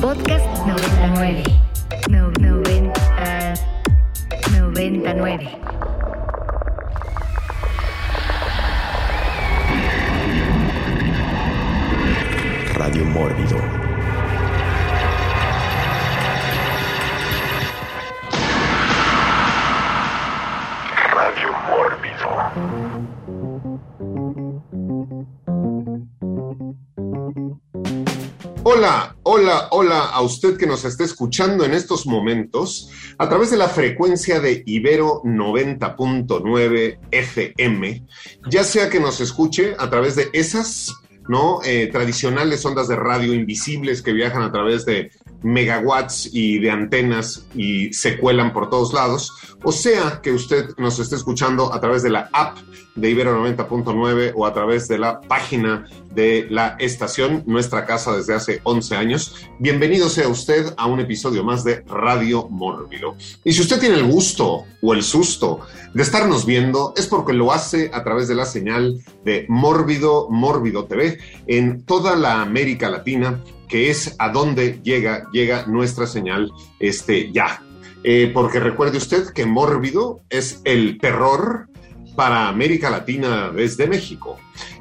Podcast 99. No, 90, 99. Radio Mórbido. Radio Mórbido. Hola, hola, hola a usted que nos está escuchando en estos momentos a través de la frecuencia de Ibero 90.9 FM, ya sea que nos escuche a través de esas ¿no? Eh, tradicionales ondas de radio invisibles que viajan a través de megawatts y de antenas y se cuelan por todos lados, o sea que usted nos esté escuchando a través de la app de Ibero 90.9 o a través de la página de la estación, nuestra casa desde hace 11 años. Bienvenido sea usted a un episodio más de Radio Mórbido. Y si usted tiene el gusto o el susto de estarnos viendo, es porque lo hace a través de la señal de Mórbido, Mórbido TV en toda la América Latina, que es a donde llega, llega nuestra señal este, ya. Eh, porque recuerde usted que Mórbido es el terror para América Latina desde México.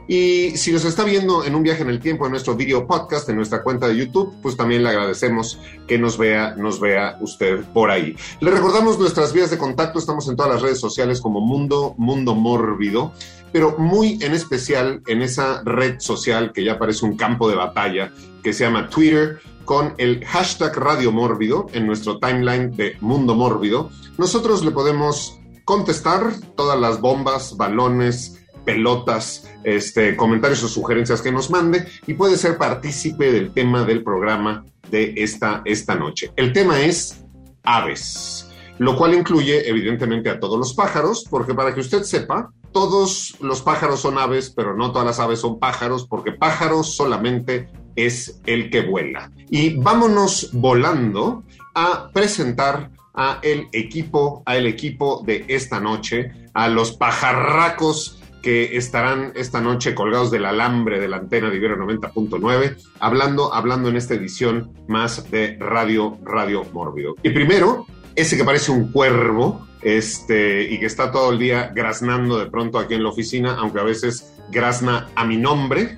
Y si nos está viendo en un viaje en el tiempo en nuestro video podcast, en nuestra cuenta de YouTube, pues también le agradecemos que nos vea, nos vea usted por ahí. Le recordamos nuestras vías de contacto, estamos en todas las redes sociales como Mundo, Mundo Mórbido, pero muy en especial en esa red social que ya parece un campo de batalla, que se llama Twitter, con el hashtag Radio Mórbido en nuestro timeline de Mundo Mórbido. Nosotros le podemos contestar todas las bombas, balones, pelotas, este, comentarios o sugerencias que nos mande y puede ser partícipe del tema del programa de esta, esta noche. El tema es aves, lo cual incluye evidentemente a todos los pájaros, porque para que usted sepa, todos los pájaros son aves, pero no todas las aves son pájaros, porque pájaros solamente es el que vuela. Y vámonos volando a presentar a el equipo, a el equipo de esta noche, a los pajarracos que estarán esta noche colgados del alambre de la antena de Ibero 90.9, hablando, hablando en esta edición más de Radio, Radio Mórbido. Y primero, ese que parece un cuervo, este, y que está todo el día graznando de pronto aquí en la oficina, aunque a veces grazna a mi nombre,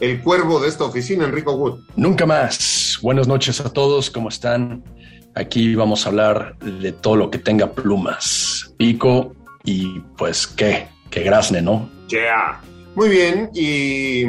el cuervo de esta oficina, Enrico Wood. Nunca más. Buenas noches a todos, ¿cómo están? Aquí vamos a hablar de todo lo que tenga plumas, pico y pues qué, que grazne, ¿no? Yeah. Muy bien, y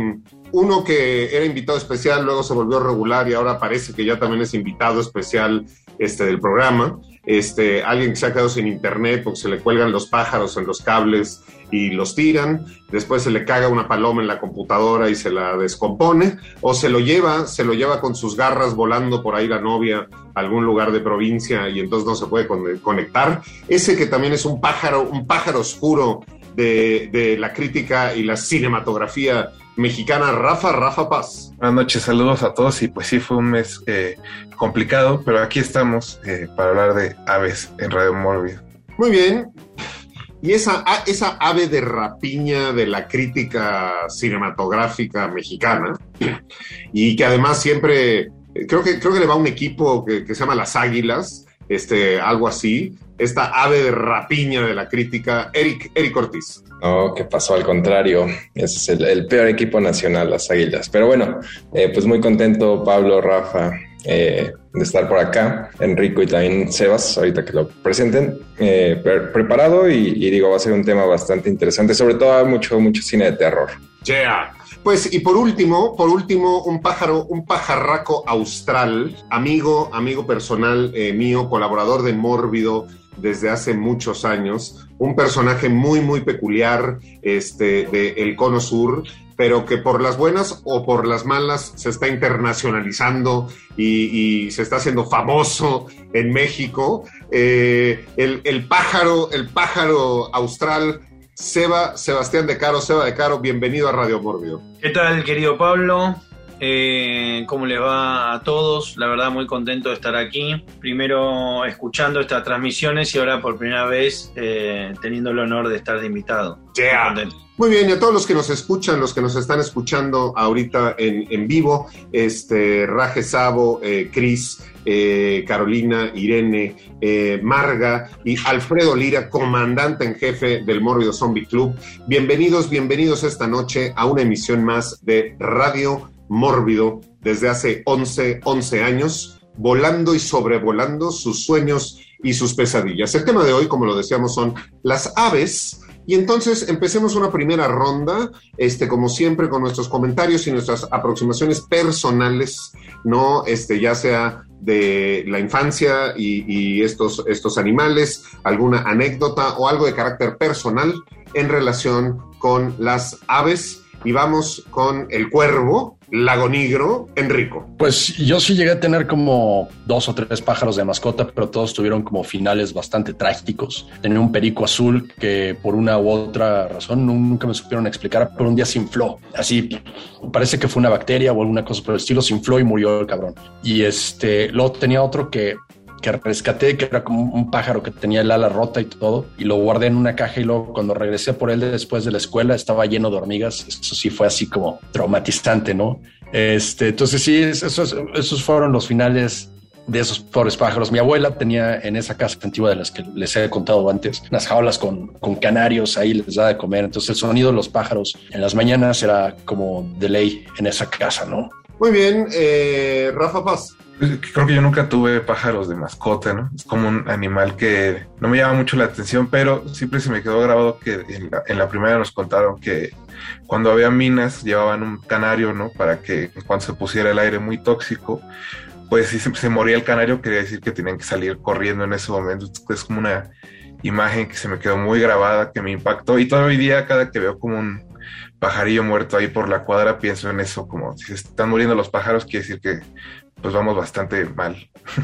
uno que era invitado especial, luego se volvió regular y ahora parece que ya también es invitado especial este, del programa. Este, alguien que se ha quedado sin internet porque se le cuelgan los pájaros en los cables y los tiran, después se le caga una paloma en la computadora y se la descompone, o se lo lleva, se lo lleva con sus garras volando por ahí la novia algún lugar de provincia y entonces no se puede conectar. Ese que también es un pájaro, un pájaro oscuro de, de la crítica y la cinematografía mexicana, Rafa, Rafa Paz. Buenas noches, saludos a todos y pues sí fue un mes eh, complicado, pero aquí estamos eh, para hablar de aves en Radio Mórbido. Muy bien. Y esa, esa ave de rapiña de la crítica cinematográfica mexicana, y que además siempre, creo que, creo que le va a un equipo que, que se llama Las Águilas, este, algo así, esta ave de rapiña de la crítica, Eric, Eric Ortiz. No, ¿qué pasó? Al contrario, ese es el, el, peor equipo nacional, las Águilas. Pero bueno, eh, pues muy contento, Pablo, Rafa, eh, de estar por acá. Enrico y también Sebas, ahorita que lo presenten. Eh, pre preparado y, y, digo, va a ser un tema bastante interesante, sobre todo mucho, mucho cine de terror. Yeah. Pues, y por último, por último, un pájaro, un pajarraco austral, amigo, amigo personal eh, mío, colaborador de Mórbido desde hace muchos años, un personaje muy, muy peculiar este, de El Cono Sur, pero que por las buenas o por las malas se está internacionalizando y, se está haciendo famoso en México. Eh, el, pájaro, el pájaro austral Seba, Sebastián de Caro, Seba de Caro, bienvenido a Radio Mórbido. ¿Qué tal, querido Pablo? Eh, ¿Cómo les va a todos? La verdad, muy contento de estar aquí. Primero escuchando estas transmisiones y ahora por primera vez eh, teniendo el honor de estar de invitado. Yeah. Muy bien, y a todos los que nos escuchan, los que nos están escuchando ahorita en, en vivo, este, Raje Sabo, eh, Cris, eh, Carolina, Irene, eh, Marga y Alfredo Lira, comandante en jefe del Mórbido Zombie Club. Bienvenidos, bienvenidos esta noche a una emisión más de Radio Mórbido desde hace 11, 11 años, volando y sobrevolando sus sueños y sus pesadillas. El tema de hoy, como lo decíamos, son las aves. Y entonces empecemos una primera ronda, este, como siempre, con nuestros comentarios y nuestras aproximaciones personales, ¿no? Este, ya sea de la infancia y, estos, estos animales, alguna anécdota o algo de carácter personal en relación con las aves. Y vamos con el cuervo, lago negro, Enrico. Pues yo sí llegué a tener como dos o tres pájaros de mascota, pero todos tuvieron como finales bastante trágicos. Tenía un perico azul que por una u otra razón nunca me supieron explicar, pero un día se infló. Así parece que fue una bacteria o alguna cosa por el estilo, se infló y murió el cabrón. Y este, luego tenía otro que que rescaté, que era como un pájaro que tenía el ala rota y todo, y lo guardé en una caja y luego cuando regresé por él después de la escuela estaba lleno de hormigas. Eso sí fue así como traumatizante, ¿no? Este, entonces sí, esos, esos fueron los finales de esos pobres pájaros. Mi abuela tenía en esa casa antigua de las que les he contado antes, unas jaulas con, con canarios, ahí les da de comer. Entonces el sonido de los pájaros en las mañanas era como de ley en esa casa, ¿no? Muy bien, eh, Rafa Paz. Creo que yo nunca tuve pájaros de mascota, ¿no? Es como un animal que no me llama mucho la atención, pero siempre se me quedó grabado que en la, en la primera nos contaron que cuando había minas llevaban un canario, ¿no? Para que cuando se pusiera el aire muy tóxico, pues si se, moría el canario, quería decir que tenían que salir corriendo en ese momento. Es como una imagen que se me quedó muy grabada, que me impactó. Y todavía hoy día, cada que veo como un pajarillo muerto ahí por la cuadra, pienso en eso, como si están muriendo los pájaros, quiere decir que pues vamos bastante mal.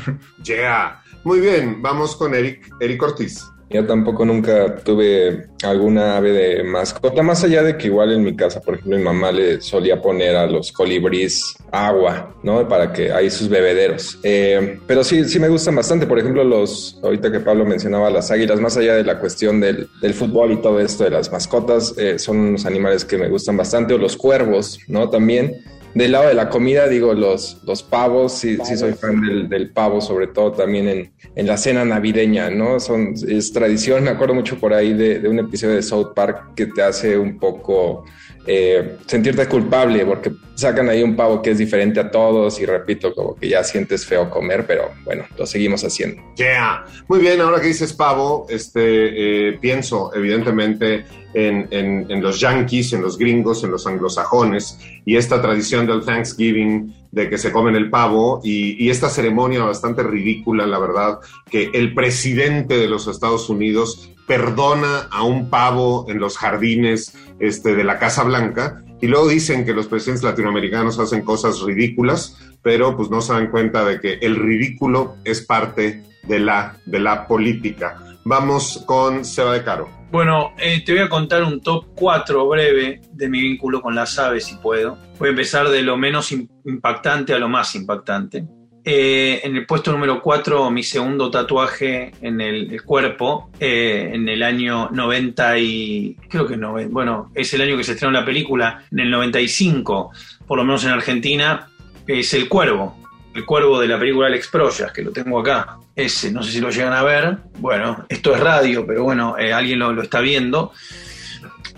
Yeah. Muy bien, vamos con Eric, Eric Ortiz. Yo tampoco nunca tuve alguna ave de mascota, más allá de que igual en mi casa, por ejemplo, mi mamá le solía poner a los colibríes agua, ¿no? Para que hay sus bebederos. Eh, pero sí, sí me gustan bastante. Por ejemplo, los, ahorita que Pablo mencionaba las águilas, más allá de la cuestión del, del fútbol y todo esto de las mascotas, eh, son unos animales que me gustan bastante. O los cuervos, ¿no? También. Del lado de la comida, digo, los, los pavos, sí, sí soy fan del, del, pavo, sobre todo también en, en, la cena navideña, ¿no? Son, es tradición, me acuerdo mucho por ahí de, de un episodio de South Park que te hace un poco eh, sentirte culpable porque sacan ahí un pavo que es diferente a todos y repito, como que ya sientes feo comer, pero bueno, lo seguimos haciendo. Yeah. Muy bien, ahora que dices pavo, este, eh, pienso evidentemente en, en, los yankees, en los gringos, en los anglosajones y esta tradición del Thanksgiving de que se comen el pavo y, y, esta ceremonia bastante ridícula, la verdad, que el presidente de los Estados Unidos perdona a un pavo en los jardines este, de la Casa Blanca y luego dicen que los presidentes latinoamericanos hacen cosas ridículas, pero pues no se dan cuenta de que el ridículo es parte de la, de la política. Vamos con Seba de Caro. Bueno, eh, te voy a contar un top 4 breve de mi vínculo con las aves, si puedo. Voy a empezar de lo menos impactante a lo más impactante. Eh, en el puesto número 4, mi segundo tatuaje en el, cuerpo, eh, en el año 90 y... creo que no, bueno, es el año que se estrenó la película, en el 95, por lo menos en Argentina, es El Cuervo, el cuervo de la película Alex Proyas, que lo tengo acá. Ese, no sé si lo llegan a ver. Bueno, esto es radio, pero bueno, eh, alguien lo, está viendo.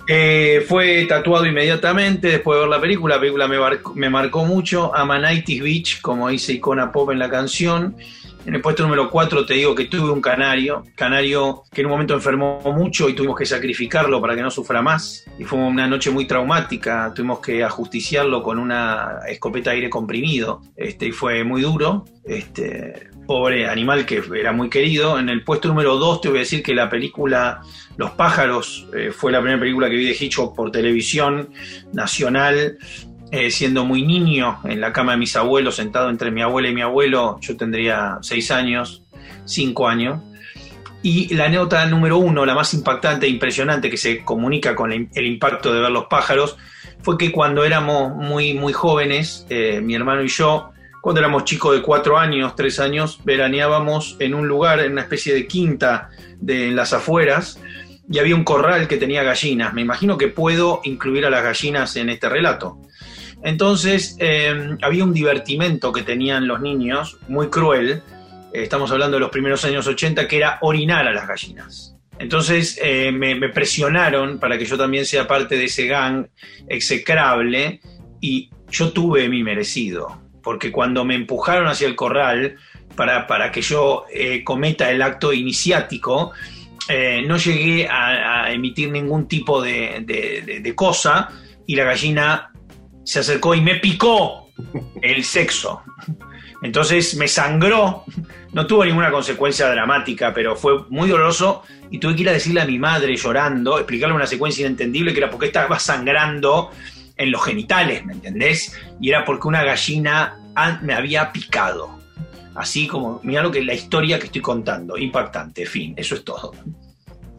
Eh, fue tatuado inmediatamente después de ver la película. La película me, marcó, me marcó mucho. Amanitis Beach, como dice Icona Pop en la canción. En el puesto número 4 te digo que tuve un canario, canario que en un momento enfermó mucho y tuvimos que sacrificarlo para que no sufra más. Y fue una noche muy traumática, tuvimos que ajusticiarlo con una escopeta de aire comprimido este, y fue muy duro. Este, pobre animal que era muy querido. En el puesto número 2 te voy a decir que la película Los pájaros eh, fue la primera película que vi de Hitchcock por televisión nacional. Eh, siendo muy niño en la cama de mis abuelos, sentado entre mi abuela y mi abuelo, yo tendría 6 años, 5 años. Y la anécdota número uno, la más impactante e impresionante que se comunica con el impacto de ver los pájaros, fue que cuando éramos muy, muy jóvenes, eh, mi hermano y yo, cuando éramos chicos de cuatro años, tres años, veraneábamos en un lugar, en una especie de quinta de en las afueras, y había un corral que tenía gallinas. Me imagino que puedo incluir a las gallinas en este relato. Entonces, eh, había un divertimento que tenían los niños, muy cruel, eh, estamos hablando de los primeros años 80, que era orinar a las gallinas. Entonces eh, me, me presionaron para que yo también sea parte de ese gang execrable y yo tuve mi merecido, porque cuando me empujaron hacia el corral para, para que yo eh, cometa el acto iniciático, eh, no llegué a, emitir ningún tipo de, de- de- de cosa y la gallina se acercó y me picó el sexo. Entonces me sangró, no tuvo ninguna consecuencia dramática, pero fue muy doloroso y tuve que ir a decirle a mi madre llorando, explicarle una secuencia inentendible que era porque estaba sangrando en los genitales, ¿me entendés? Y era porque una gallina me había picado. Así como, mira lo que la historia que estoy contando, impactante, fin, eso es todo.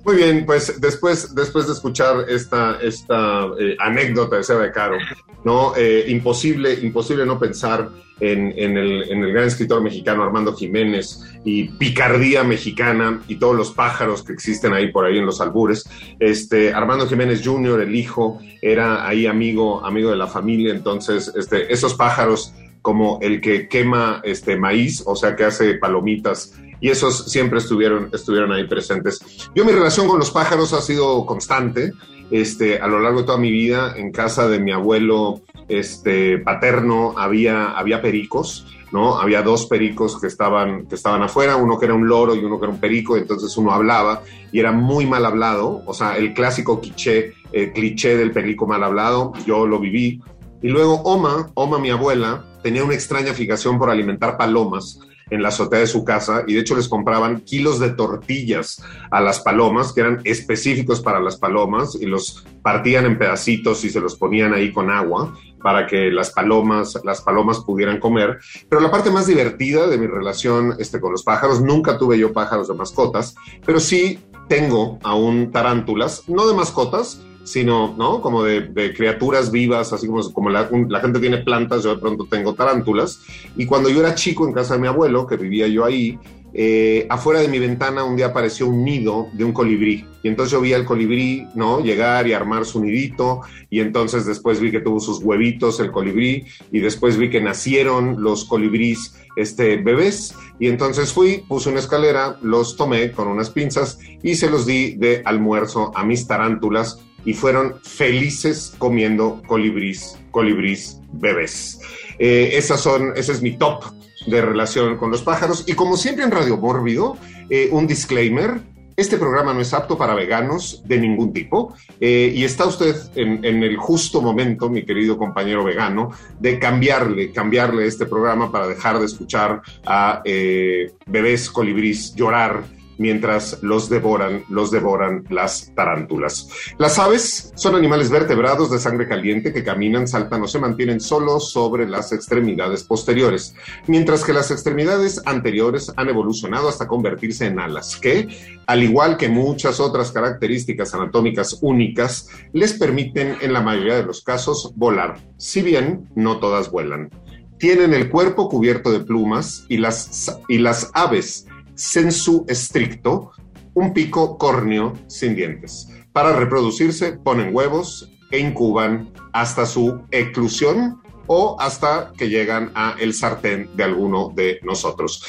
Muy bien, pues después, después de escuchar esta, esta eh, anécdota de Seba de Caro, ¿no? Eh, imposible, imposible no pensar en, el gran escritor mexicano Armando Jiménez y picardía mexicana y todos los pájaros que existen ahí por ahí en los albures. Este, Armando Jiménez Jr., el hijo, era ahí amigo, amigo de la familia, entonces este, esos pájaros como el que quema este maíz, o sea que hace palomitas, y esos siempre estuvieron, estuvieron ahí presentes. Yo mi relación con los pájaros ha sido constante, este, a lo largo de toda mi vida, en casa de mi abuelo este, paterno había, había pericos, ¿no? Había dos pericos que estaban, que estaban afuera, uno que era un loro y uno que era un perico, entonces uno hablaba y era muy mal hablado, o sea, el clásico cliché, eh, cliché del perico mal hablado, yo lo viví. Y luego Oma, Oma mi abuela, tenía una extraña fijación por alimentar palomas en la azotea de su casa y de hecho les compraban kilos de tortillas a las palomas que eran específicos para las palomas y los partían en pedacitos y se los ponían ahí con agua para que las palomas las palomas pudieran comer. Pero la parte más divertida de mi relación este con los pájaros nunca tuve yo pájaros de mascotas pero sí tengo aún tarántulas no de mascotas sino, ¿no? Como de, de criaturas vivas, así como, como la, la gente tiene plantas, yo de pronto tengo tarántulas. Y cuando yo era chico en casa de mi abuelo, que vivía yo ahí, eh, afuera de mi ventana un día apareció un nido de un colibrí. Y entonces yo vi al colibrí, ¿no? Llegar y armar su nidito. Y entonces después vi que tuvo sus huevitos el colibrí. Y después vi que nacieron los colibrís este, bebés. Y entonces fui, puse una escalera, los tomé con unas pinzas y se los di de almuerzo a mis tarántulas y fueron felices comiendo colibrís, colibrís bebés. Eh, esas son, ese es mi top de relación con los pájaros. Y como siempre en Radio Mórbido, eh, un disclaimer. Este programa no es apto para veganos de ningún tipo eh, y está usted en, el justo momento, mi querido compañero vegano, de cambiarle, cambiarle este programa para dejar de escuchar a eh, bebés colibrís llorar mientras los devoran, los devoran las tarántulas. Las aves son animales vertebrados de sangre caliente que caminan, saltan o se mantienen solo sobre las extremidades posteriores, mientras que las extremidades anteriores han evolucionado hasta convertirse en alas, que, al igual que muchas otras características anatómicas únicas, les permiten en la mayoría de los casos volar, si bien no todas vuelan. Tienen el cuerpo cubierto de plumas y las, y las aves sensu estricto, un pico córneo sin dientes. Para reproducirse ponen huevos e incuban hasta su eclusión o hasta que llegan a el sartén de alguno de nosotros.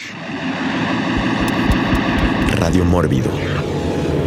Radio Mórbido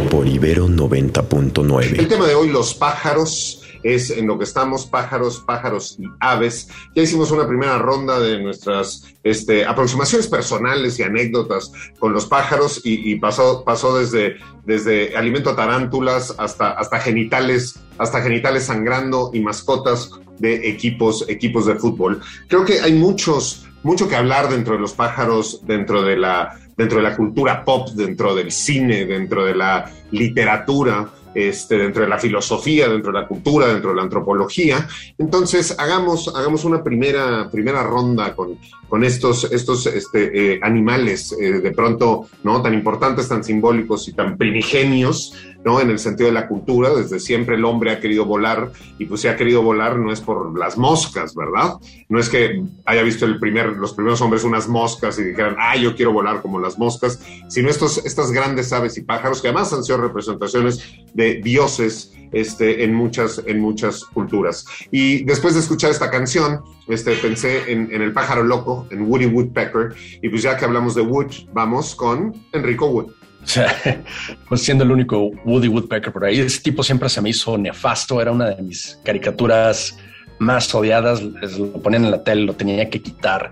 por Ibero El 90.9. tema de hoy, los pájaros, es en lo que estamos, pájaros, pájaros y aves. Ya hicimos una primera ronda de nuestras este, aproximaciones personales y anécdotas con los pájaros y, pasó, pasó desde, desde alimento a tarántulas hasta, hasta genitales, hasta genitales sangrando y mascotas de equipos, equipos de fútbol. Creo que hay muchos, mucho que hablar dentro de los pájaros, dentro de la, dentro de la cultura pop, dentro del cine, dentro de la literatura, este, dentro de la filosofía, dentro de la cultura, dentro de la antropología. Entonces, hagamos, hagamos una primera, primera ronda con, con estos, estos este, eh, animales eh, de pronto no tan importantes, tan simbólicos y tan primigenios ¿no? En el sentido de la cultura, desde siempre el hombre ha querido volar y pues si ha querido volar no es por las moscas, ¿verdad? No es que haya visto el primer, los primeros hombres unas moscas y dijeran, ah, yo quiero volar como las moscas, sino estos, estas grandes aves y pájaros que además han sido representaciones de dioses este, en, muchas, en muchas culturas. Y después de escuchar esta canción, este, pensé en, en el pájaro loco, en Woody Woodpecker, y pues ya que hablamos de Wood, vamos con Enrico Wood. O sea, pues siendo el único Woody Woodpecker por ahí, ese tipo siempre se me hizo nefasto, era una de mis caricaturas más odiadas, les lo ponían en la tele, lo tenía que quitar,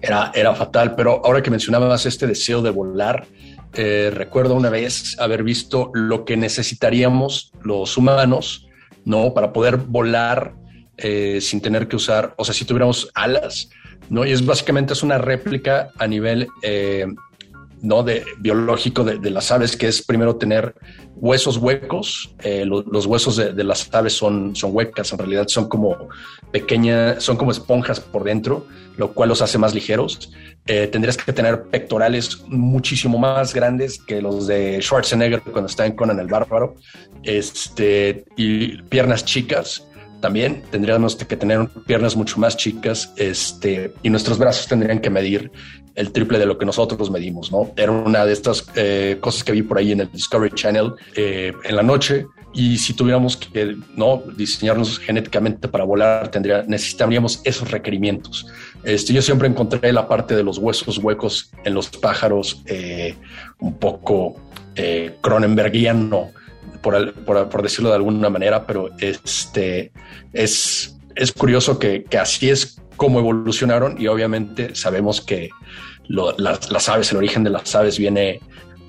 era, era fatal, pero ahora que mencionabas este deseo de volar, eh, recuerdo una vez haber visto lo que necesitaríamos los humanos, ¿no? Para poder volar eh, sin tener que usar, o sea, si tuviéramos alas, ¿no? Y es básicamente es una réplica a nivel eh, ¿no? de biológico de, de, las aves, que es primero tener huesos huecos. Eh, lo, los huesos de, de, las aves son, son huecas, en realidad son como pequeñas, son como esponjas por dentro, lo cual los hace más ligeros. Eh, tendrías que tener pectorales muchísimo más grandes que los de Schwarzenegger cuando está en Conan el Bárbaro, este, y piernas chicas también tendríamos que tener piernas mucho más chicas este, y nuestros brazos tendrían que medir el triple de lo que nosotros medimos, ¿no? Era una de estas eh, cosas que vi por ahí en el Discovery Channel eh, en la noche y si tuviéramos que no diseñarnos genéticamente para volar, tendría, necesitaríamos esos requerimientos. Este, yo siempre encontré la parte de los huesos huecos en los pájaros eh, un poco eh, por, por, decirlo de alguna manera, pero este, es, es curioso que, así es como evolucionaron y obviamente sabemos que las, aves, el origen de las aves viene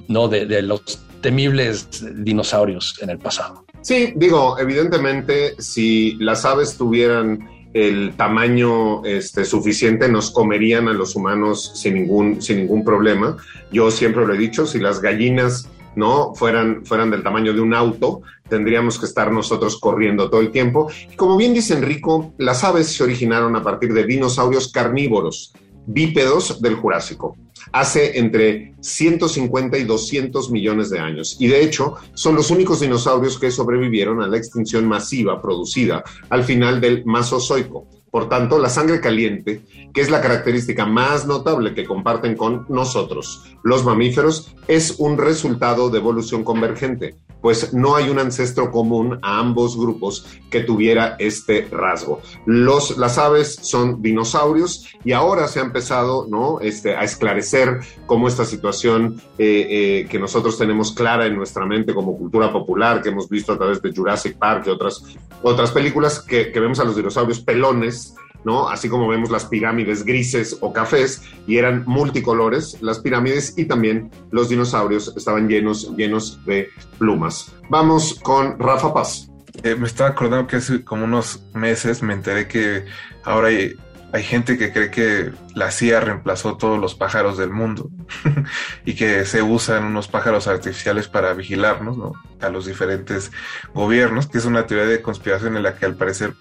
no de, de, los temibles dinosaurios en el pasado. Sí, digo, evidentemente, si las aves tuvieran el tamaño este, suficiente, nos comerían a los humanos sin ningún, sin ningún problema. Yo siempre lo he dicho, si las gallinas no fueran, fueran del tamaño de un auto, tendríamos que estar nosotros corriendo todo el tiempo. Y como bien dice Enrico, las aves se originaron a partir de dinosaurios carnívoros, bípedos del Jurásico, hace entre 150 y 200 millones de años. Y de hecho, son los únicos dinosaurios que sobrevivieron a la extinción masiva producida al final del Masozoico. Por tanto, la sangre caliente, que es la característica más notable que comparten con nosotros, los mamíferos, es un resultado de evolución convergente, pues no hay un ancestro común a ambos grupos que tuviera este rasgo. Los, las aves son dinosaurios y ahora se ha empezado ¿no? este, a esclarecer cómo esta situación eh, eh, que nosotros tenemos clara en nuestra mente como cultura popular, que hemos visto a través de Jurassic Park y otras, otras películas, que, que vemos a los dinosaurios pelones, ¿no? Así como vemos las pirámides grises o cafés y eran multicolores las pirámides y también los dinosaurios estaban llenos, llenos de plumas. Vamos con Rafa Paz. Eh, me estaba acordando que hace como unos meses me enteré que ahora hay, hay gente que cree que la CIA reemplazó todos los pájaros del mundo y que se usan unos pájaros artificiales para vigilarnos, ¿no? A los diferentes gobiernos, que es una teoría de conspiración en la que al parecer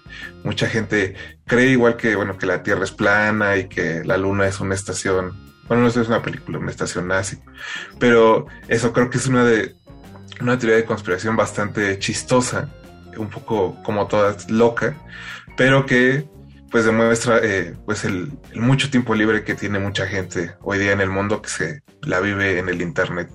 mucha gente cree igual que, bueno, que la Tierra es plana y que la Luna es una estación, bueno, no es una película, una estación nazi, pero eso creo que es una de, una teoría de conspiración bastante chistosa, un poco como todas loca, pero que pues demuestra eh, pues el, mucho tiempo libre que tiene mucha gente hoy día en el mundo que se la vive en el internet.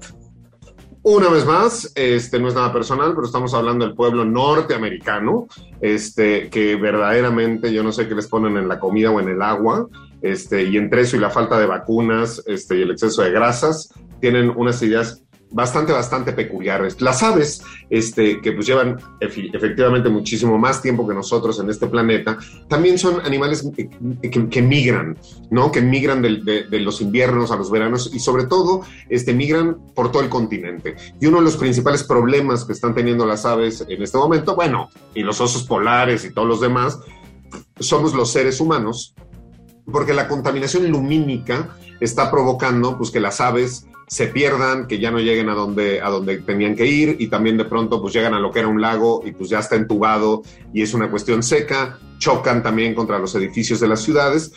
Una vez más, este no es nada personal, pero estamos hablando del pueblo norteamericano, este que verdaderamente yo no sé qué les ponen en la comida o en el agua, este y entre eso y la falta de vacunas, este y el exceso de grasas, tienen unas ideas bastante, bastante peculiares. Las aves, este, que pues llevan efectivamente muchísimo más tiempo que nosotros en este planeta, también son animales que, que, migran, ¿no? Que migran de, de, de, los inviernos a los veranos y sobre todo, este, migran por todo el continente. Y uno de los principales problemas que están teniendo las aves en este momento, bueno, y los osos polares y todos los demás, somos los seres humanos, porque la contaminación lumínica está provocando pues que las aves se pierdan, que ya no lleguen a donde, a donde tenían que ir y también de pronto pues llegan a lo que era un lago y pues ya está entubado y es una cuestión seca, chocan también contra los edificios de las ciudades.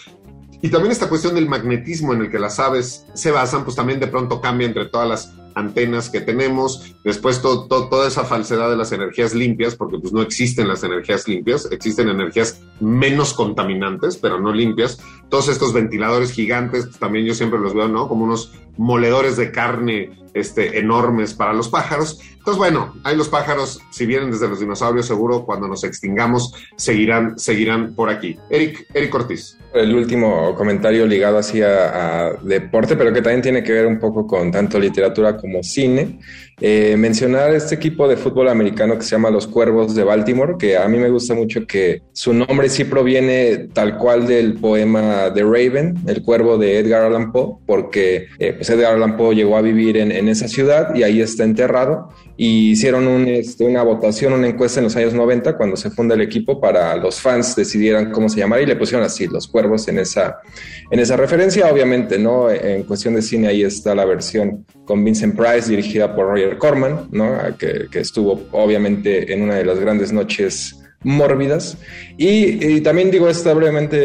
Y también esta cuestión del magnetismo en el que las aves se basan, pues también de pronto cambia entre todas las antenas que tenemos, después to- to- toda esa falsedad de las energías limpias, porque pues no existen las energías limpias, existen energías menos contaminantes, pero no limpias. Todos estos ventiladores gigantes, pues, también yo siempre los veo, ¿no? Como unos moledores de carne este, enormes para los pájaros. Entonces, bueno, ahí los pájaros, si vienen desde los dinosaurios, seguro cuando nos extingamos seguirán, seguirán por aquí. Eric, Eric Ortiz. El último comentario ligado así a, deporte, pero que también tiene que ver un poco con tanto literatura como cine. Eh, mencionar este equipo de fútbol americano que se llama los Cuervos de Baltimore, que a mí me gusta mucho que su nombre sí proviene tal cual del poema The Raven, el cuervo de Edgar Allan Poe, porque eh, pues Edgar Allan Poe llegó a vivir en, en esa ciudad y ahí está enterrado. Y hicieron este, una votación, una encuesta en los años 90 cuando se funda el equipo para los fans decidieran cómo se llamara y le pusieron así, los cuervos en esa, en esa referencia. Obviamente, ¿no? En cuestión de cine ahí está la versión con Vincent Price dirigida por Roger Corman, ¿no? Que estuvo obviamente en una de las grandes noches mórbidas. Y, también digo esta brevemente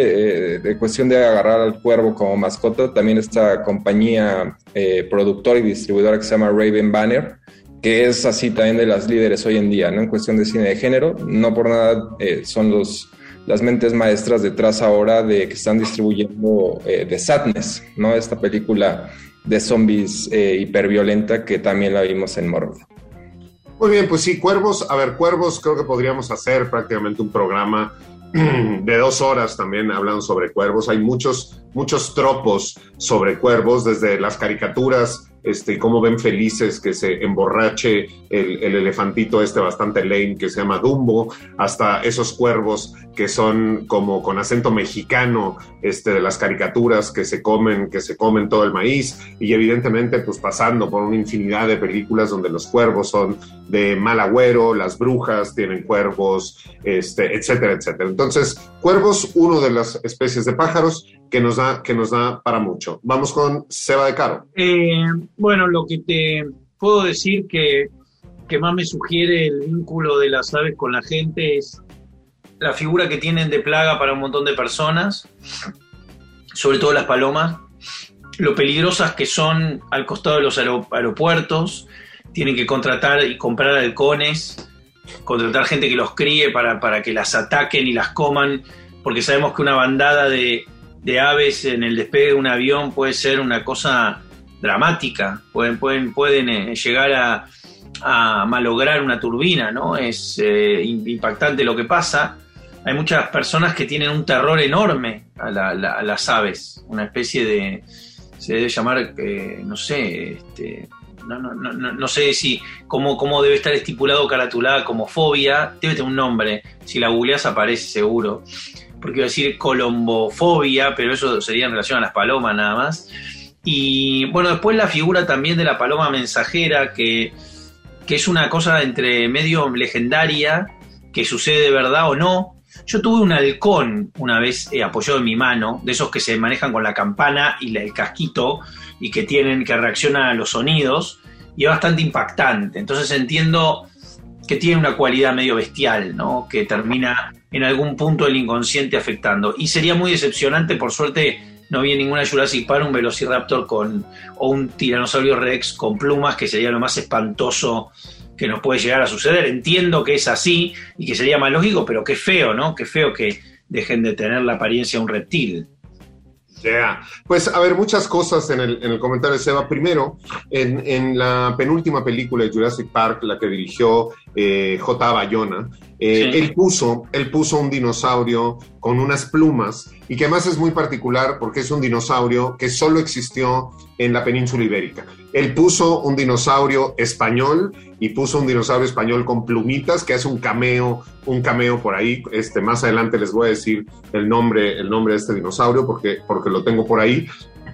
eh, de cuestión de agarrar al cuervo como mascota, también esta compañía eh, productora y distribuidora que se llama Raven Banner, que es así también de las líderes hoy en día, ¿no? En cuestión de cine de género, no por nada eh, son los las mentes maestras detrás ahora de que están distribuyendo eh, The Sadness, ¿no? Esta película de zombies eh, hiperviolenta que también la vimos en Morbido. Muy bien, pues sí, cuervos, a ver, cuervos, creo que podríamos hacer prácticamente un programa de dos horas también hablando sobre cuervos. Hay muchos, muchos tropos sobre cuervos, desde las caricaturas, este, cómo ven felices que se emborrache el, el, elefantito este bastante lame que se llama Dumbo, hasta esos cuervos que son como con acento mexicano, este, de las caricaturas que se comen, que se comen todo el maíz, y evidentemente pues pasando por una infinidad de películas donde los cuervos son de mal agüero, las brujas tienen cuervos, este, etcétera, etcétera. Entonces, cuervos, uno de las especies de pájaros que nos da, que nos da para mucho. Vamos con Seba de Caro. Eh, bueno, lo que te puedo decir que, que más me sugiere el vínculo de las aves con la gente es la figura que tienen de plaga para un montón de personas, sobre todo las palomas, lo peligrosas que son al costado de los aeropuertos, tienen que contratar y comprar halcones, contratar gente que los críe para, para que las ataquen y las coman, porque sabemos que una bandada de, de aves en el despegue de un avión puede ser una cosa dramática, pueden, pueden, pueden eh, llegar a, malograr una turbina, ¿no? Es eh, impactante lo que pasa. Hay muchas personas que tienen un terror enorme a, la, a las aves, una especie de, se debe llamar, eh, no sé, este, no, no, no, no, sé si cómo, cómo debe estar estipulado caratulada como fobia, debe tener un nombre, si la googleás aparece seguro, porque iba a decir colombofobia, pero eso sería en relación a las palomas nada más. Y bueno, después la figura también de la paloma mensajera, que, que es una cosa entre medio legendaria, que sucede de verdad o no. Yo tuve un halcón una vez eh, apoyado en mi mano, de esos que se manejan con la campana y el casquito y que tienen que reaccionar a los sonidos, y es bastante impactante. Entonces entiendo que tiene una cualidad medio bestial, ¿no? Que termina en algún punto del inconsciente afectando. Y sería muy decepcionante, por suerte, no vi ninguna Jurassic Park un Velociraptor con, o un Tiranosaurio Rex con plumas, que sería lo más espantoso que nos puede llegar a suceder. Entiendo que es así y que sería más lógico, pero qué feo, ¿no? Qué feo que dejen de tener la apariencia de un reptil. Yeah. Pues a ver, muchas cosas en el, en el comentario de Seba. Primero, en, en, la penúltima película de Jurassic Park, la que dirigió eh, J. Bayona, eh, sí. él, puso, él puso un dinosaurio con unas plumas y que además es muy particular porque es un dinosaurio que solo existió en la península ibérica. Él puso un dinosaurio español y puso un dinosaurio español con plumitas que hace un cameo, un cameo por ahí. Este, más adelante les voy a decir el nombre, el nombre de este dinosaurio porque, porque lo tengo por ahí.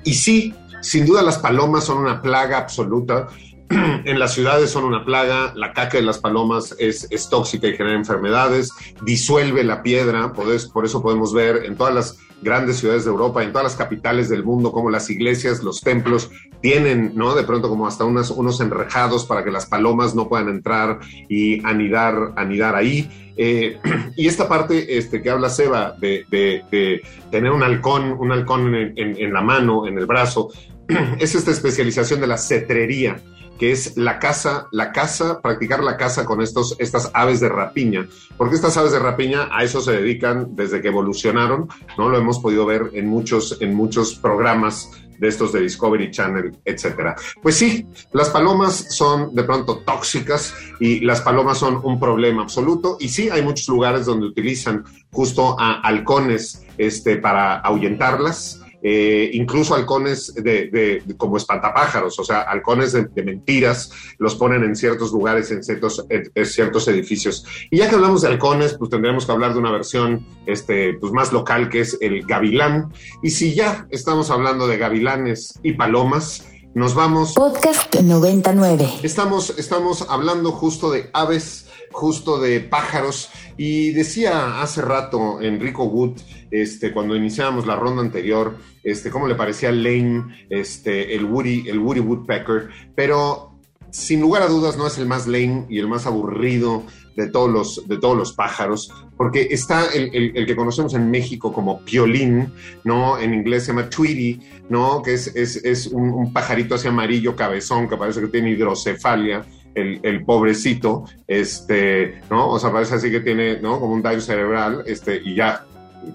Y sí, sin duda las palomas son una plaga absoluta. en las ciudades son una plaga, la caca de las palomas es, es tóxica y genera enfermedades, disuelve la piedra, por eso, podemos ver en todas las grandes ciudades de Europa, en todas las capitales del mundo, como las iglesias, los templos tienen, ¿no? De pronto como hasta unas, unos enrejados para que las palomas no puedan entrar y anidar, anidar ahí. Eh, y esta parte este, que habla Seba de, tener un halcón, un halcón en, en, la mano, en el brazo, es esta especialización de la cetrería. Que es la caza, la caza, practicar la caza con estos, estas aves de rapiña, porque estas aves de rapiña a eso se dedican desde que evolucionaron, ¿no? Lo hemos podido ver en muchos, en muchos programas de estos de Discovery Channel, etcétera. Pues sí, las palomas son de pronto tóxicas y las palomas son un problema absoluto y sí hay muchos lugares donde utilizan justo a halcones este, para ahuyentarlas eh, incluso halcones de, como espantapájaros, o sea, halcones de, mentiras, los ponen en ciertos lugares, en ciertos, en ciertos edificios. Y ya que hablamos de halcones, pues tendremos que hablar de una versión este, pues más local que es el gavilán. Y si ya estamos hablando de gavilanes y palomas, nos vamos. Podcast 99. Estamos, estamos hablando justo de aves justo de pájaros. Y decía hace rato Enrico Wood, este, cuando iniciábamos la ronda anterior, este, cómo le parecía lame este, el, Woody, el Woody Woodpecker, pero sin lugar a dudas no es el más lame y el más aburrido de todos los, pájaros, porque está el, el, que conocemos en México como piolín, ¿no? En inglés se llama tweety, ¿no? Que es, es, es un, un, pajarito así amarillo cabezón que parece que tiene hidrocefalia el, pobrecito, este, ¿no? O sea, parece así que tiene, ¿no? Como un daño cerebral, este, y ya,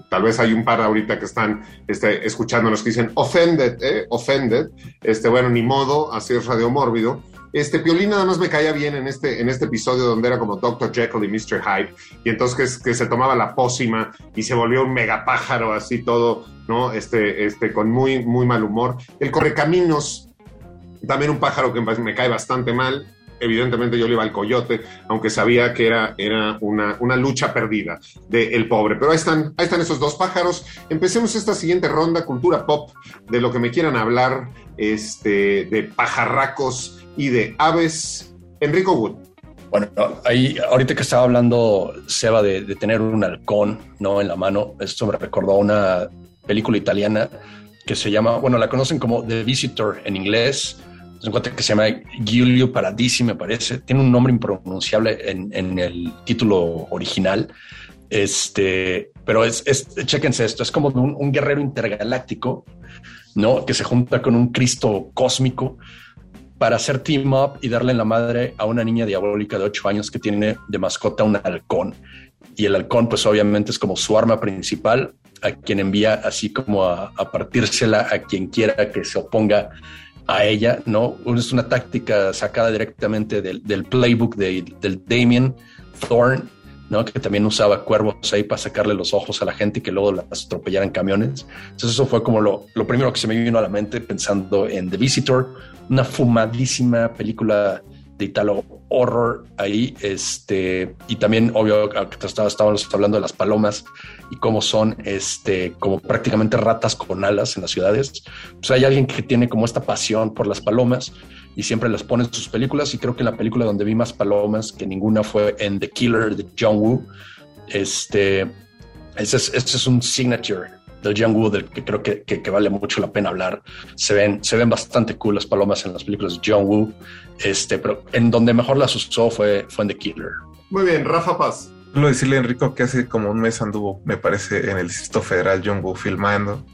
tal vez hay un par ahorita que están este, escuchándonos que dicen offended, ¿eh? Este, bueno, ni modo, así es radio mórbido. Este Piolín nada más me caía bien en este, en este episodio donde era como Dr. Jekyll y Mr. Hyde, y entonces que, que se tomaba la pócima y se volvió un megapájaro así todo, ¿no? Este, este, con muy, muy mal humor. El Correcaminos, también un pájaro que me cae bastante mal evidentemente yo le iba al coyote, aunque sabía que era, era una, una lucha perdida del pobre. Pero ahí están, ahí están esos dos pájaros. Empecemos esta siguiente ronda, cultura pop, de lo que me quieran hablar, este, de pajarracos y de aves. Enrico Wood. Bueno, ahí ahorita que estaba hablando Seba de, de, tener un halcón no en la mano, esto me recordó una película italiana que se llama, bueno, la conocen como The Visitor en inglés, un cuate que se llama Giulio Paradisi, me parece. Tiene un nombre impronunciable en, el título original. Este, pero es, es chéquense esto, es como un, un, guerrero intergaláctico, ¿no? Que se junta con un Cristo cósmico para hacer team up y darle en la madre a una niña diabólica de ocho años que tiene de mascota un halcón. Y el halcón, pues obviamente es como su arma principal, a quien envía así como a, a partírsela a quien quiera que se oponga a ella, ¿no? Es una táctica sacada directamente del, playbook de, del Damien Thorne, ¿no? Que también usaba cuervos ahí para sacarle los ojos a la gente y que luego las atropellaran camiones. Entonces eso fue como lo, lo primero que se me vino a la mente pensando en The Visitor, una fumadísima película de Italo horror ahí, este, y también, obvio, estábamos hablando de las palomas y cómo son, este, como prácticamente ratas con alas en las ciudades. Pues hay alguien que tiene como esta pasión por las palomas y siempre las pone en sus películas, y creo que la película donde vi más palomas que ninguna fue en The Killer de John Woo. Este, ese es, es un signature del John Woo, del que creo que, que, vale mucho la pena hablar. Se ven, se ven bastante cool las palomas en las películas de John Woo, este, pero en donde mejor las usó fue, fue en The Killer. Muy bien, Rafa Paz. Solo decirle a Enrico que hace como un mes anduvo, me parece, en el Distrito Federal Woo filmando.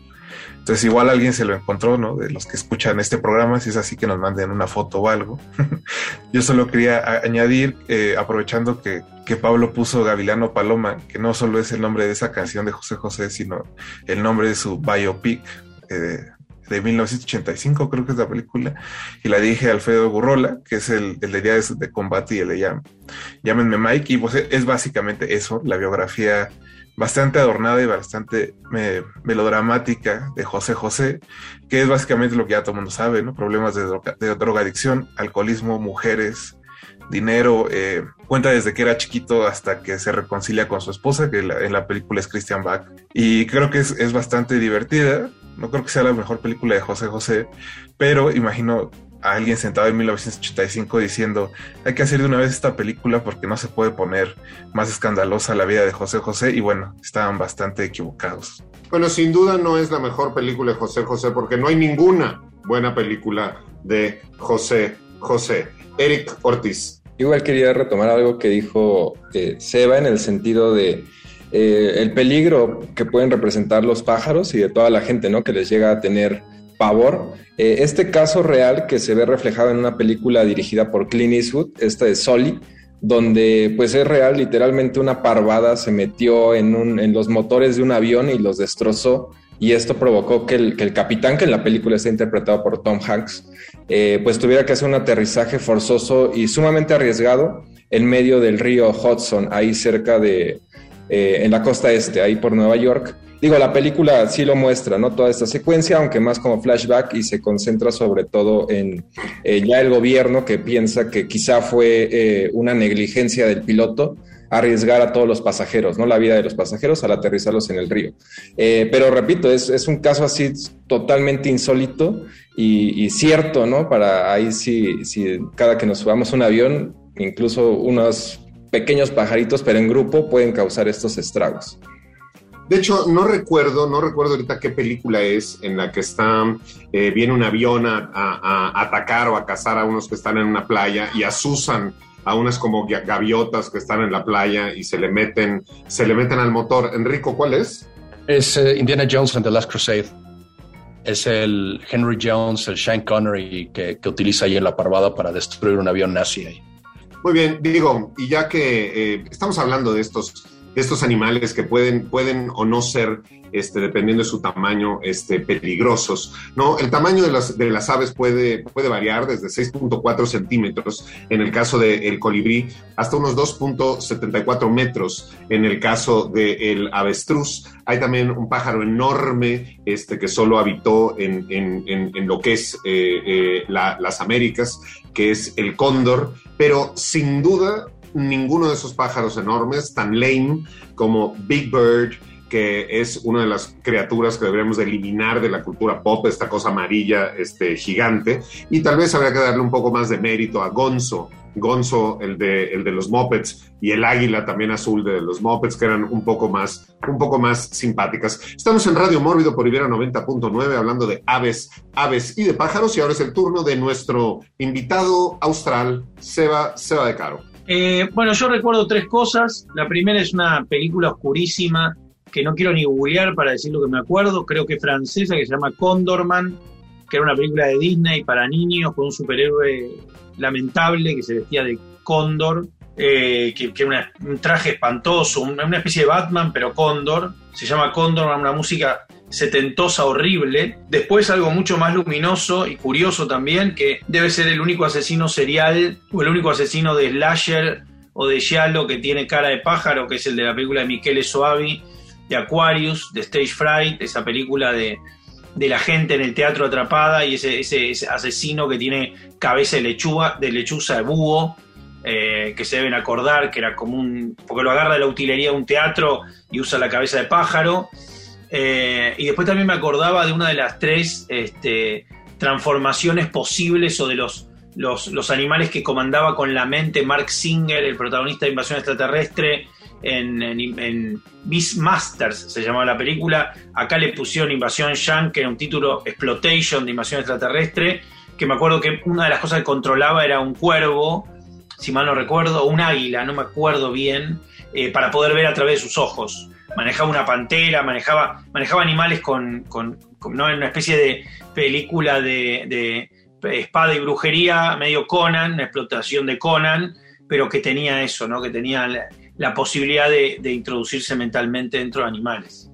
Entonces igual alguien se lo encontró, ¿no? De los que escuchan este programa, si es así que nos manden una foto o algo. Yo solo quería añadir, eh, aprovechando que, que, Pablo puso Gavilano Paloma, que no solo es el nombre de esa canción de José José, sino el nombre de su biopic eh, de 1985, creo que es la película, y la dije a Alfredo Gurrola, que es el, el de Días de Combate y el de Llámenme Mike, y pues es básicamente eso, la biografía bastante adornada y bastante melodramática de José José, que es básicamente lo que ya todo el mundo sabe, ¿no? Problemas de, droga, de drogadicción, alcoholismo, mujeres, dinero. Eh, cuenta desde que era chiquito hasta que se reconcilia con su esposa, que en la película es Christian Bach. Y creo que es, es bastante divertida. No creo que sea la mejor película de José José, pero imagino a alguien sentado en 1985 diciendo hay que hacer de una vez esta película porque no se puede poner más escandalosa la vida de José José y bueno, estaban bastante equivocados. Bueno, sin duda no es la mejor película de José José porque no hay ninguna buena película de José José. Eric Ortiz. Igual quería retomar algo que dijo eh, Seba en el sentido de eh, el peligro que pueden representar los pájaros y de toda la gente, ¿no? Que les llega a tener pavor. Eh, este caso real que se ve reflejado en una película dirigida por Clint Eastwood, esta de Soli, donde pues es real, literalmente una parvada se metió en, los motores de un avión y los destrozó y esto provocó que el, que el, capitán, que en la película está interpretado por Tom Hanks, eh, pues tuviera que hacer un aterrizaje forzoso y sumamente arriesgado en medio del río Hudson, ahí cerca de, eh, en la costa este, ahí por Nueva York. Digo, la película sí lo muestra, ¿no? Toda esta secuencia, aunque más como flashback y se concentra sobre todo en eh, ya el gobierno que piensa que quizá fue eh, una negligencia del piloto arriesgar a todos los pasajeros, ¿no? La vida de los pasajeros al aterrizarlos en el río. Eh, pero repito, es, es, un caso así totalmente insólito y, y, cierto, ¿no? Para ahí sí, sí, cada que nos subamos un avión, incluso unos pequeños pajaritos, pero en grupo, pueden causar estos estragos. De hecho, no recuerdo, no recuerdo ahorita qué película es en la que está, eh, viene un avión a, a, a, atacar o a cazar a unos que están en una playa y asusan a unas como gaviotas que están en la playa y se le meten, se le meten al motor. Enrico, ¿cuál es? Es uh, Indiana Jones and the Last Crusade. Es el Henry Jones, el Sean Connery que, que utiliza ahí en la parvada para destruir un avión nazi ahí. Muy bien, digo, y ya que eh, estamos hablando de estos estos animales que pueden, pueden o no ser, este, dependiendo de su tamaño, este, peligrosos. ¿no? El tamaño de las, de las aves puede, puede variar desde 6.4 centímetros en el caso del colibrí hasta unos 2.74 metros en el caso del avestruz. Hay también un pájaro enorme este, que solo habitó en, en, en, en lo que es eh, eh, la, las Américas, que es el cóndor, pero sin duda ninguno de esos pájaros enormes, tan lame como Big Bird, que es una de las criaturas que deberíamos de eliminar de la cultura pop, esta cosa amarilla este, gigante. Y tal vez habría que darle un poco más de mérito a Gonzo, Gonzo, el de, el de los Muppets, y el águila también azul de los Muppets, que eran un poco más, un poco más simpáticas. Estamos en Radio Mórbido por Ibera 90.9, hablando de aves, aves y de pájaros, y ahora es el turno de nuestro invitado austral, Seba, Seba de Caro. Eh, bueno, yo recuerdo tres cosas. La primera es una película oscurísima que no quiero ni googlear para decir lo que me acuerdo. Creo que es francesa, que se llama Condorman, que era una película de Disney para niños con un superhéroe lamentable que se vestía de cóndor, eh, que, que era un traje espantoso, una, especie de Batman, pero cóndor. Se llama Condorman, una música setentosa horrible. Después algo mucho más luminoso y curioso también, que debe ser el único asesino serial o el único asesino de slasher o de giallo que tiene cara de pájaro, que es el de la película de Michele Soavi, de Aquarius, de Stage Fright, esa película de, de la gente en el teatro atrapada y ese, ese, asesino que tiene cabeza de de lechuza de búho. Eh, que se deben acordar que era como un. porque lo agarra de la utilería de un teatro y usa la cabeza de pájaro. Eh, y después también me acordaba de una de las tres este, transformaciones posibles o de los, animales que comandaba con la mente Mark Singer, el protagonista de Invasión Extraterrestre, en, en, en Beastmasters se llamaba la película. Acá le pusieron Invasión Yang, que era un título Exploitation de Invasión Extraterrestre, que me acuerdo que una de las cosas que controlaba era un cuervo, si mal no recuerdo, o un águila, no me acuerdo bien, eh, para poder ver a través de sus ojos manejaba una pantera, manejaba, manejaba animales con, con, con una especie de película de, de, espada y brujería, medio Conan, una explotación de Conan, pero que tenía eso, ¿no? que tenía la, posibilidad de, de, introducirse mentalmente dentro de animales.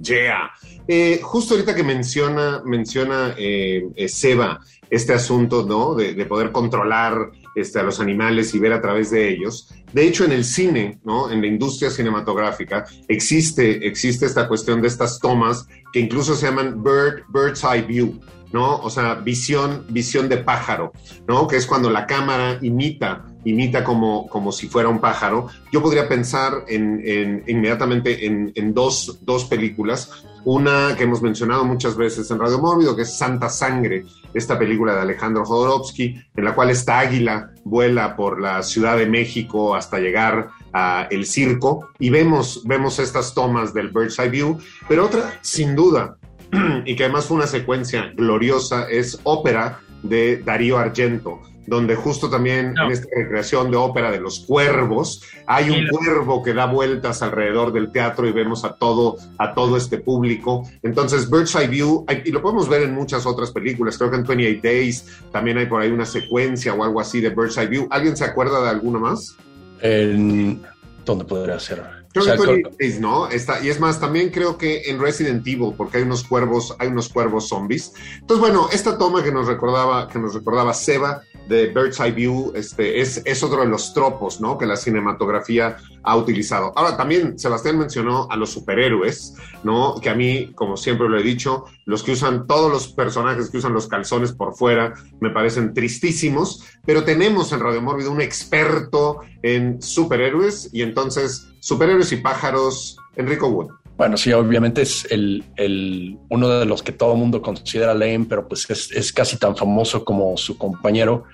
Yeah. Eh, justo ahorita que menciona, menciona eh, eh, Seba este asunto ¿no? de poder controlar este, a los animales y ver a través de ellos. De hecho, en el cine, ¿no? en la industria cinematográfica, existe, existe esta cuestión de estas tomas que incluso se llaman bird, bird's eye view, ¿no? O sea, visión, visión de pájaro, ¿no? Que es cuando la cámara imita imita como, como si fuera un pájaro. Yo podría pensar en, en inmediatamente en, en dos, dos, películas. Una que hemos mencionado muchas veces en Radio Mórbido, que es Santa Sangre, esta película de Alejandro Jodorowsky, en la cual esta águila vuela por la Ciudad de México hasta llegar a el circo y vemos, vemos estas tomas del Bird's Eye View. Pero otra, sin duda, y que además fue una secuencia gloriosa, es Ópera de Darío Argento, donde justo también No. en esta recreación de ópera de los cuervos, hay un cuervo que da vueltas alrededor del teatro y vemos a todo, a todo este público. Entonces, Bird's Eye View, y lo podemos ver en muchas otras películas, creo que en 28 Days también hay por ahí una secuencia o algo así de Bird's Eye View. ¿Alguien se acuerda de alguno más? En- ¿Dónde podría ser? Creo O sea, que en 28 co- Days, ¿no? Está, y es más, también creo que en Resident Evil, porque hay unos cuervos, hay unos cuervos zombies. Entonces, bueno, esta toma que nos recordaba, que nos recordaba Seba de Bird's Eye View, este, es, es otro de los tropos, ¿no? Que la cinematografía ha utilizado. Ahora, también Sebastián mencionó a los superhéroes, ¿no? Que a mí, como siempre lo he dicho, los que usan, todos los personajes que usan los calzones por fuera, me parecen tristísimos, pero tenemos en Radio Mórbido un experto en superhéroes y entonces, superhéroes y pájaros, Enrico Wood. Bueno, sí, obviamente es el, el- uno de los que todo el mundo considera lame, pero pues es, es casi tan famoso como su compañero,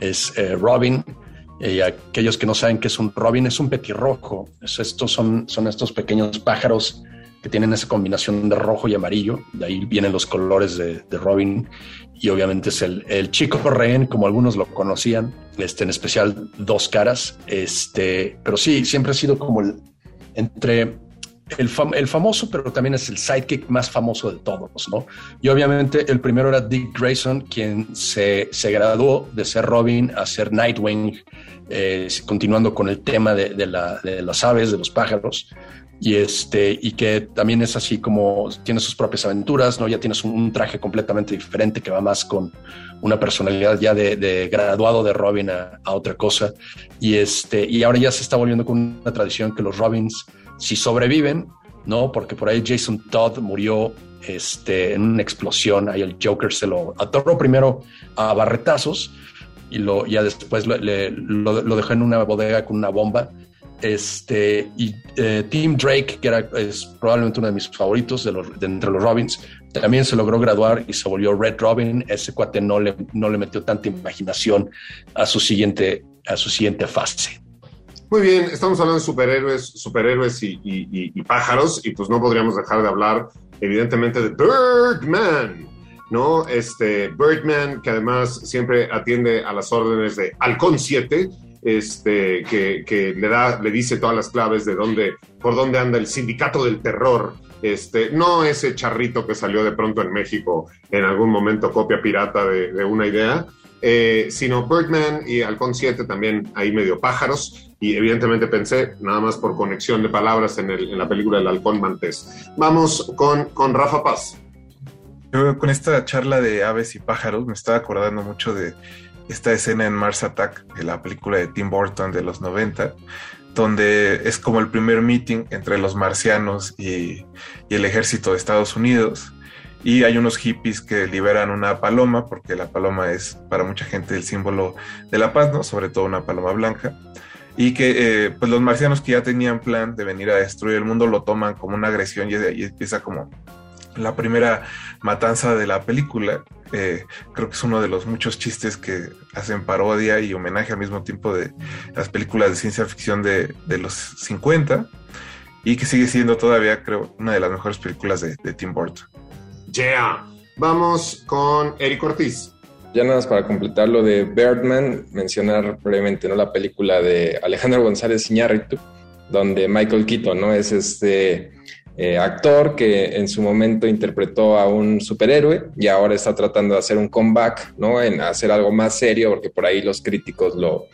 es eh, Robin. Y aquellos que no saben qué es un Robin, es un petirrojo. Es- estos son, son estos pequeños pájaros que tienen esa combinación de rojo y amarillo. De ahí vienen los colores de, de Robin. Y obviamente es el, el chico rehén, como algunos lo conocían, este, en especial dos caras. Este, pero sí, siempre ha sido como el, entre el, fam- el famoso, pero también es el sidekick más famoso de todos, ¿no? Y obviamente el primero era Dick Grayson, quien se, se graduó de ser Robin a ser Nightwing, eh, continuando con el tema de, de la- de las aves, de los pájaros. Y, este, y que también es así como tiene sus propias aventuras, ¿no? Ya tienes un, traje completamente diferente que va más con una personalidad ya de, graduado de Robin a, otra cosa. Y, este, y ahora ya se está volviendo con una tradición que los Robins, si sobreviven, ¿no? Porque por ahí Jason Todd murió este, en una explosión, ahí el Joker se lo atoró primero a barretazos y lo, ya después lo, le- lo dejó en una bodega con una bomba. Este, y eh, Tim Drake, que era, es probablemente uno de mis favoritos de, los, de entre los Robins, también se logró graduar y se volvió Red Robin. Ese cuate no le, no le metió tanta imaginación a su siguiente, a su siguiente fase. Muy bien, estamos hablando de superhéroes, superhéroes y, y- y- y pájaros, y pues no podríamos dejar de hablar, evidentemente, de Birdman, ¿no? Este Birdman, que además siempre atiende a las órdenes de Halcón 7, este, que, que le da, le dice todas las claves de dónde, por dónde anda el sindicato del terror. Este, no ese charrito que salió de pronto en México en algún momento copia pirata de, de una idea, eh, sino Birdman y Halcón 7 también ahí medio pájaros. Y evidentemente pensé, nada más por conexión de palabras, en, el- en la película del Halcón Mantés. Vamos con, con Rafa Paz. Yo con esta charla de aves y pájaros me estaba acordando mucho de esta escena en Mars Attack, de la película de Tim Burton de los 90, donde es como el primer meeting entre los marcianos y, el ejército de Estados Unidos. Y hay unos hippies que liberan una paloma, porque la paloma es para mucha gente el símbolo de la paz, ¿no? Sobre todo una paloma blanca. Y que eh, pues los marcianos que ya tenían plan de venir a destruir el mundo lo toman como una agresión y de ahí empieza como la primera matanza de la película. Eh, creo que es uno de los muchos chistes que hacen parodia y homenaje al mismo tiempo de las películas de ciencia ficción de, de los 50 y que sigue siendo todavía, creo, una de las mejores películas de, de Tim Burton. Yeah. Vamos con Eric Ortiz. Ya nada más para completar lo de Birdman, mencionar brevemente ¿no? la película de Alejandro González Iñárritu, donde Michael Keaton ¿no? es este eh, actor que en su momento interpretó a un superhéroe y ahora está tratando de hacer un comeback, ¿no? en hacer algo más serio, porque por ahí los críticos lo,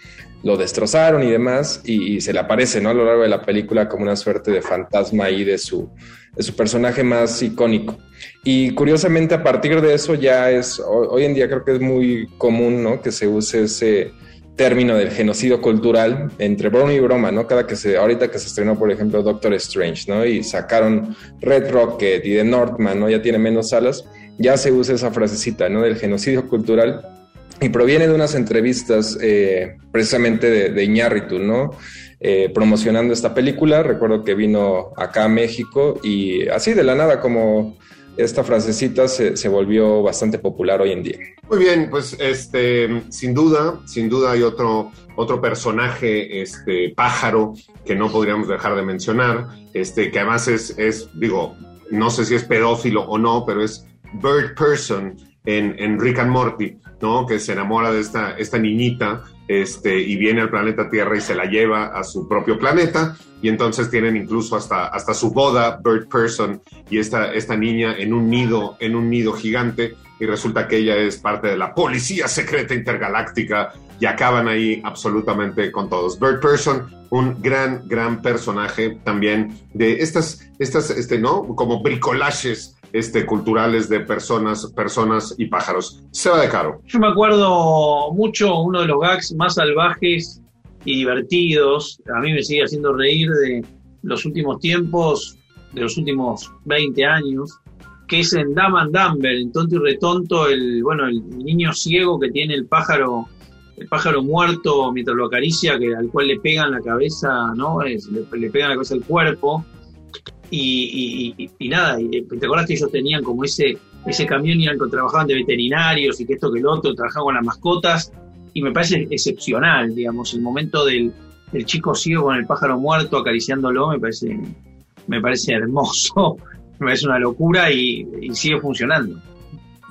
lo destrozaron y demás, y, se le aparece ¿no? a lo largo de la película como una suerte de fantasma ahí de su, de su personaje más icónico. Y curiosamente a partir de eso ya es, hoy, hoy en día creo que es muy común, ¿no? Que se use ese término del genocidio cultural entre broma y broma, ¿no? Cada que se, ahorita que se estrenó, por ejemplo, Doctor Strange, ¿no? Y sacaron Red Rocket y The Northman, ¿no? Ya tiene menos salas, ya se usa esa frasecita, ¿no? Del genocidio cultural y proviene de unas entrevistas eh, precisamente de, de Iñárritu, ¿no? Eh, promocionando esta película. Recuerdo que vino acá a México y así de la nada como esta frasecita se, se, volvió bastante popular hoy en día. Muy bien, pues este, sin duda, sin duda hay otro, otro personaje, este pájaro, que no podríamos dejar de mencionar, este, que además es, es, digo, no sé si es pedófilo o no, pero es Bird Person, en, en Rick and Morty, ¿no? Que se enamora de esta, niñita este, y viene al planeta Tierra y se la lleva a su propio planeta. Y entonces tienen incluso hasta, hasta su boda, Bird Person, y esta, esta niña en un nido, en un nido gigante. Y resulta que ella es parte de la policía secreta intergaláctica y acaban ahí absolutamente con todos. Bird Person, un gran, gran personaje también de estas, estas, este, ¿no? Como bricolajes este, culturales de personas, personas y pájaros. Se va de caro. Yo me acuerdo mucho uno de los gags más salvajes y divertidos. A mí me sigue haciendo reír de los últimos tiempos, de los últimos 20 años, que es en Dumb and Dumber, en Tonto y Retonto, el, bueno, el niño ciego que tiene el pájaro el pájaro muerto mientras lo acaricia, que, al cual le pegan la cabeza, ¿no? Es, le, le pegan la cabeza al cuerpo. Y, y, y nada, y, ¿te acuerdas que ellos tenían como ese, ese camión y trabajaban de veterinarios y que esto que el otro, trabajaban con las mascotas? Y me parece excepcional, digamos, el momento del, del chico ciego con el pájaro muerto acariciándolo, me parece, me parece hermoso, me parece una locura y, y sigue funcionando.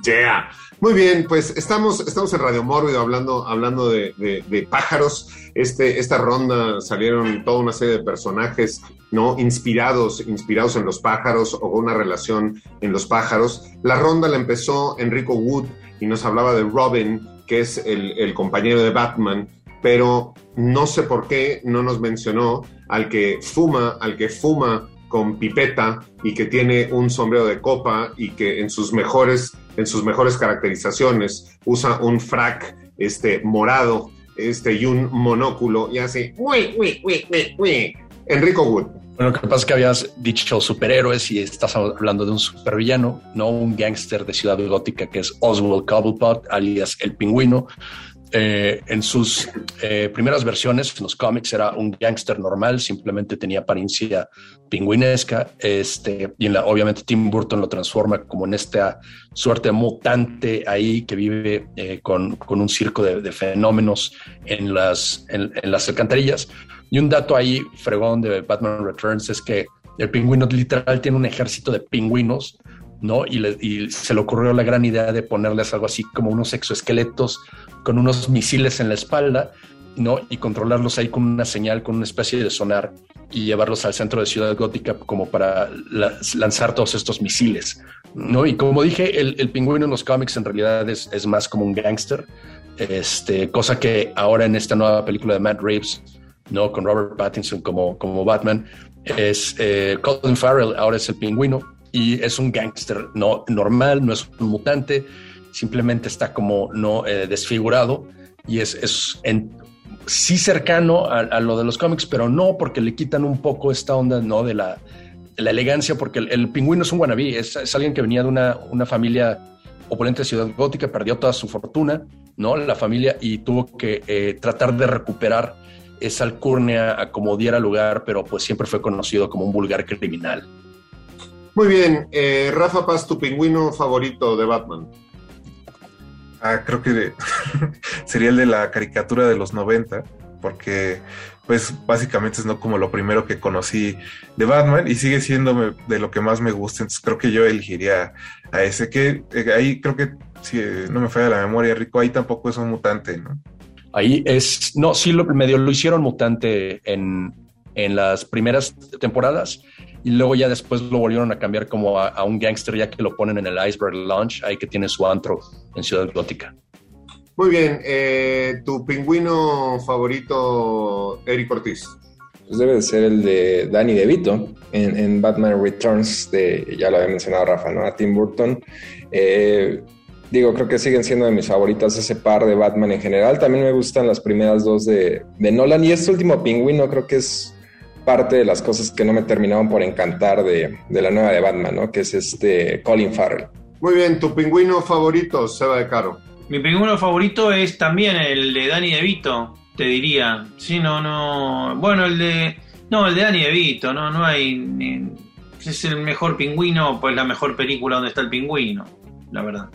Yeah. Muy bien, pues estamos, estamos en Radio Mórbido hablando, hablando de, pájaros. Este, esta ronda salieron toda una serie de personajes ¿no? inspirados, inspirados en los pájaros o una relación en los pájaros. La ronda la empezó Enrico Wood y nos hablaba de Robin, que es el, el compañero de Batman, pero no sé por qué no nos mencionó al que fuma, al que fuma con pipeta y que tiene un sombrero de copa y que en sus mejores, en sus mejores caracterizaciones usa un frac este, morado este, y un monóculo y hace uy, uy, uy. Enrico Wood. Bueno, lo que pasa que habías dicho superhéroes y estás hablando de un supervillano, no un gángster de Ciudad Gótica que es Oswald Cobblepot, alias el pingüino, eh, en sus eh, primeras versiones, en los cómics, era un gángster normal, simplemente tenía apariencia pingüinesca. Este, y en la, obviamente Tim Burton lo transforma como en esta suerte mutante ahí que vive eh, con, con, un circo de, de fenómenos en las, en, en, las alcantarillas. Y un dato ahí fregón de Batman Returns es que el pingüino literal tiene un ejército de pingüinos ¿no? Y, se le ocurrió la gran idea de ponerles algo así como unos exoesqueletos con unos misiles en la espalda, ¿no? Y controlarlos ahí con una señal, con una especie de sonar y llevarlos al centro de Ciudad Gótica como para la, lanzar todos estos misiles, ¿no? Y como dije, el, el pingüino en los cómics en realidad es, es más como un gángster, este, cosa que ahora en esta nueva película de Matt Reeves, ¿no? Con Robert Pattinson como, como Batman, es eh, Colin Farrell, ahora es el pingüino, y es un gángster no normal, no es un mutante, simplemente está como no eh, desfigurado y es, es en, sí cercano a, lo de los cómics, pero no porque le quitan un poco esta onda no de la, la elegancia, porque el, pingüino es un wannabe, es, es, alguien que venía de una, una familia opulenta de Ciudad Gótica, perdió toda su fortuna, ¿no? La familia y tuvo que eh, tratar de recuperar esa alcurnia a como diera lugar, pero pues siempre fue conocido como un vulgar criminal. Muy bien, eh, Rafa Paz, tu pingüino favorito de Batman. Ah, creo que sería el de la caricatura de los 90, porque pues básicamente es no como lo primero que conocí de Batman y sigue siendo de lo que más me gusta, entonces creo que yo elegiría a ese, que eh, ahí creo que si no me falla la memoria, Rico, ahí tampoco es un mutante, ¿no? Ahí es, no, sí, lo, medio lo hicieron mutante en, en las primeras temporadas y luego ya después lo volvieron a cambiar como a, a un gángster ya que lo ponen en el Iceberg Lounge, ahí que tiene su antro en Ciudad Gótica. Muy bien, eh, ¿tu pingüino favorito, Eric Ortiz? Pues debe de ser el de Danny DeVito en, en, Batman Returns, de, ya lo había mencionado Rafa, ¿no? A Tim Burton. Eh, digo, creo que siguen siendo de mis favoritas ese par de Batman en general. También me gustan las primeras dos de, de Nolan y este último pingüino creo que es parte de las cosas que no me terminaron por encantar de, de, la nueva de Batman, ¿no? Que es este Colin Farrell. Muy bien, ¿tu pingüino favorito, Seba de Caro? Mi pingüino favorito es también el de Danny DeVito, te diría. Sí, no, no. Bueno, el de. No, el de Danny DeVito, no, no hay. Ni, es el mejor pingüino, pues la mejor película donde está el pingüino, la verdad.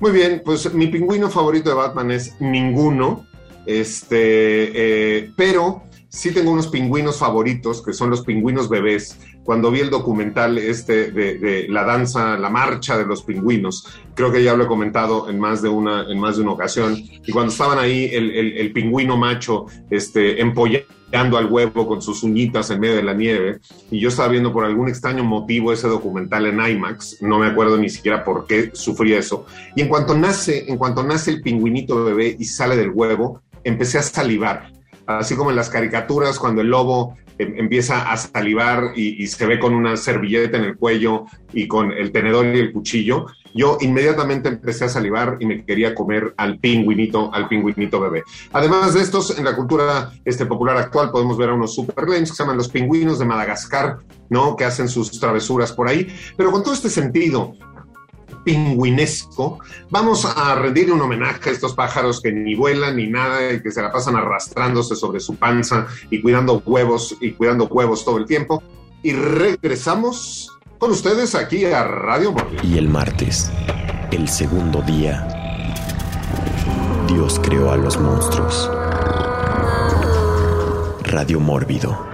Muy bien, pues mi pingüino favorito de Batman es ninguno. Este, eh, pero sí tengo unos pingüinos favoritos, que son los pingüinos bebés cuando vi el documental este de, la danza, la marcha de los pingüinos. Creo que ya lo he comentado en más de una, en más de una ocasión. Y cuando estaban ahí el, el, pingüino macho este, empollando al huevo con sus uñitas en medio de la nieve, y yo estaba viendo por algún extraño motivo ese documental en IMAX, no me acuerdo ni siquiera por qué sufrí eso. Y en cuanto nace, en cuanto nace el pingüinito bebé y sale del huevo, empecé a salivar así como en las caricaturas, cuando el lobo em, empieza a salivar y, se ve con una servilleta en el cuello y con el tenedor y el cuchillo, yo inmediatamente empecé a salivar y me quería comer al pingüinito, al pingüinito bebé. Además de estos, en la cultura este, popular actual podemos ver a unos super que se llaman los pingüinos de Madagascar, ¿no? Que hacen sus travesuras por ahí, pero con todo este sentido pingüinesco, vamos a rendir un homenaje a estos pájaros que ni vuelan ni nada y que se la pasan arrastrándose sobre su panza y cuidando huevos y cuidando huevos todo el tiempo. Y regresamos con ustedes aquí a Radio Mórbido. Y el martes, el segundo día, Dios creó a los monstruos. Radio Mórbido.